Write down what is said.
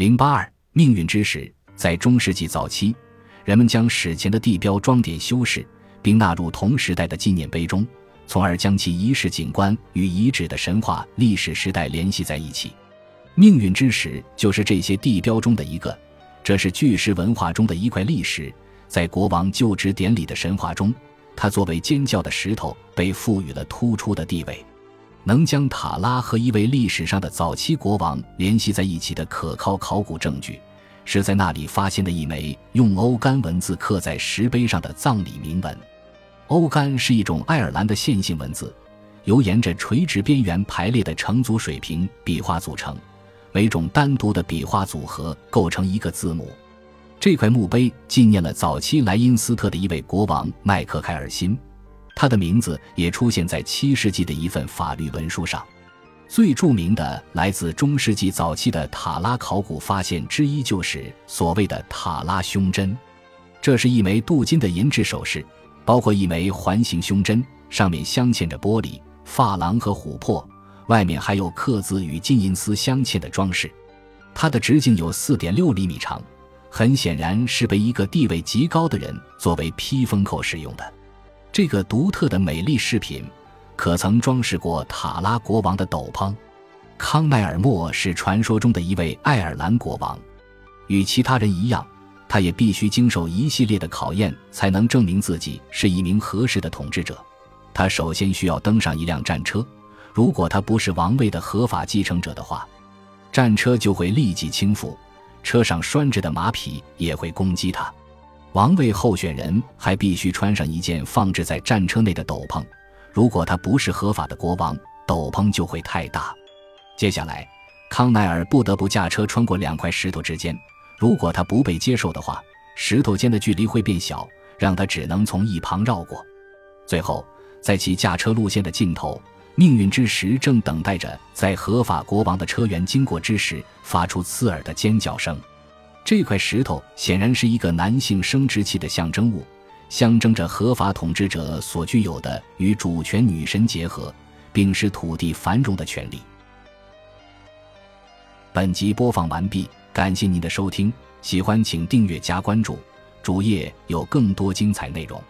零八二命运之石，在中世纪早期，人们将史前的地标装点修饰，并纳入同时代的纪念碑中，从而将其仪式景观与遗址的神话历史时代联系在一起。命运之石就是这些地标中的一个，这是巨石文化中的一块历史。在国王就职典礼的神话中，它作为尖叫的石头被赋予了突出的地位。能将塔拉和一位历史上的早期国王联系在一起的可靠考古证据，是在那里发现的一枚用欧干文字刻在石碑上的葬礼铭文。欧干是一种爱尔兰的线性文字，由沿着垂直边缘排列的成组水平笔画组成。每种单独的笔画组合构成一个字母。这块墓碑纪念了早期莱茵斯特的一位国王麦克凯尔辛，他的名字也出现在七世纪的一份法律文书上。最著名的来自中世纪早期的塔拉考古发现之一，就是所谓的塔拉胸针。这是一枚镀金的银质首饰，包括一枚环形胸针，上面镶嵌着玻璃、珐琅和琥珀。外面还有刻字与金银丝镶嵌的装饰，它的直径有四点六厘米长，很显然是被一个地位极高的人作为披风扣使用的。这个独特的美丽饰品，可曾装饰过塔拉国王的斗篷。康奈尔莫是传说中的一位爱尔兰国王，与其他人一样，他也必须经受一系列的考验，才能证明自己是一名合适的统治者。他首先需要登上一辆战车。如果他不是王位的合法继承者的话，战车就会立即倾覆，车上拴着的马匹也会攻击他。王位候选人还必须穿上一件放置在战车内的斗篷。如果他不是合法的国王，斗篷就会太大。接下来，康奈尔不得不驾车穿过两块石头之间。如果他不被接受的话，石头间的距离会变小，让他只能从一旁绕过。最后，在其驾车路线的尽头。命运之石正等待着在合法国王的车辕经过之时发出刺耳的尖叫声。这块石头显然是一个男性生殖器的象征物，象征着合法统治者所具有的与主权女神结合，并使土地繁荣的权利。本集播放完毕，感谢您的收听，喜欢请订阅加关注，主页有更多精彩内容。